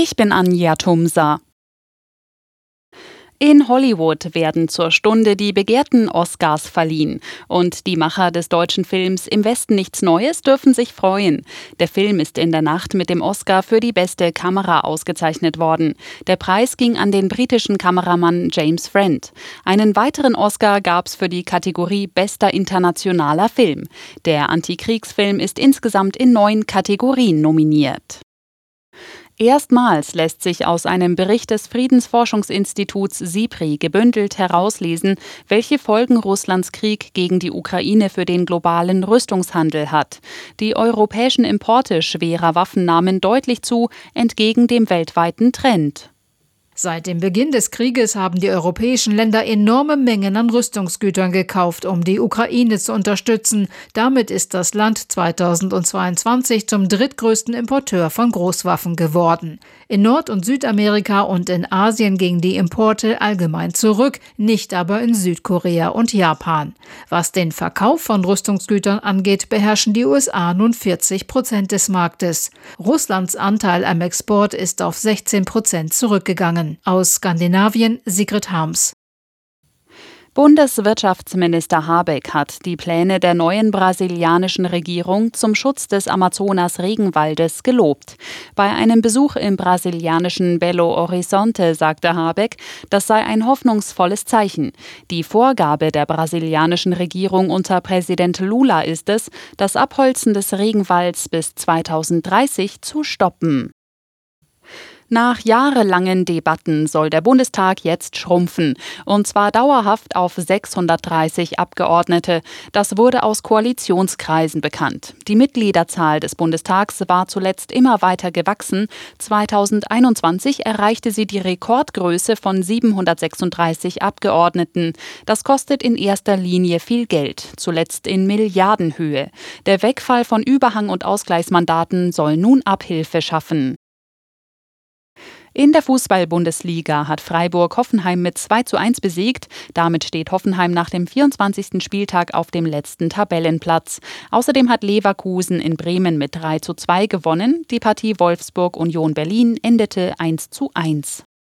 Ich bin Anja Tumsa. In Hollywood werden zur Stunde die begehrten Oscars verliehen. Und die Macher des deutschen Films Im Westen nichts Neues dürfen sich freuen. Der Film ist in der Nacht mit dem Oscar für die beste Kamera ausgezeichnet worden. Der Preis ging an den britischen Kameramann James Friend. Einen weiteren Oscar gab es für die Kategorie Bester internationaler Film. Der Antikriegsfilm ist insgesamt in neun Kategorien nominiert. Erstmals lässt sich aus einem Bericht des Friedensforschungsinstituts SIPRI gebündelt herauslesen, welche Folgen Russlands Krieg gegen die Ukraine für den globalen Rüstungshandel hat. Die europäischen Importe schwerer Waffen nahmen deutlich zu, entgegen dem weltweiten Trend. Seit dem Beginn des Krieges haben die europäischen Länder enorme Mengen an Rüstungsgütern gekauft, um die Ukraine zu unterstützen. Damit ist das Land 2022 zum drittgrößten Importeur von Großwaffen geworden. In Nord- und Südamerika und in Asien gingen die Importe allgemein zurück, nicht aber in Südkorea und Japan. Was den Verkauf von Rüstungsgütern angeht, beherrschen die USA nun 40 Prozent des Marktes. Russlands Anteil am Export ist auf 16 Prozent zurückgegangen. Aus Skandinavien Sigrid Harms. Bundeswirtschaftsminister Habeck hat die Pläne der neuen brasilianischen Regierung zum Schutz des Amazonas-Regenwaldes gelobt. Bei einem Besuch im brasilianischen Belo Horizonte sagte Habeck, das sei ein hoffnungsvolles Zeichen. Die Vorgabe der brasilianischen Regierung unter Präsident Lula ist es, das Abholzen des Regenwalds bis 2030 zu stoppen. Nach jahrelangen Debatten soll der Bundestag jetzt schrumpfen, und zwar dauerhaft auf 630 Abgeordnete. Das wurde aus Koalitionskreisen bekannt. Die Mitgliederzahl des Bundestags war zuletzt immer weiter gewachsen. 2021 erreichte sie die Rekordgröße von 736 Abgeordneten. Das kostet in erster Linie viel Geld, zuletzt in Milliardenhöhe. Der Wegfall von Überhang- und Ausgleichsmandaten soll nun Abhilfe schaffen. In der Fußball-Bundesliga hat Freiburg Hoffenheim mit 2 zu 1 besiegt. Damit steht Hoffenheim nach dem 24. Spieltag auf dem letzten Tabellenplatz. Außerdem hat Leverkusen in Bremen mit 3 zu 2 gewonnen. Die Partie Wolfsburg-Union Berlin endete 1 zu 1.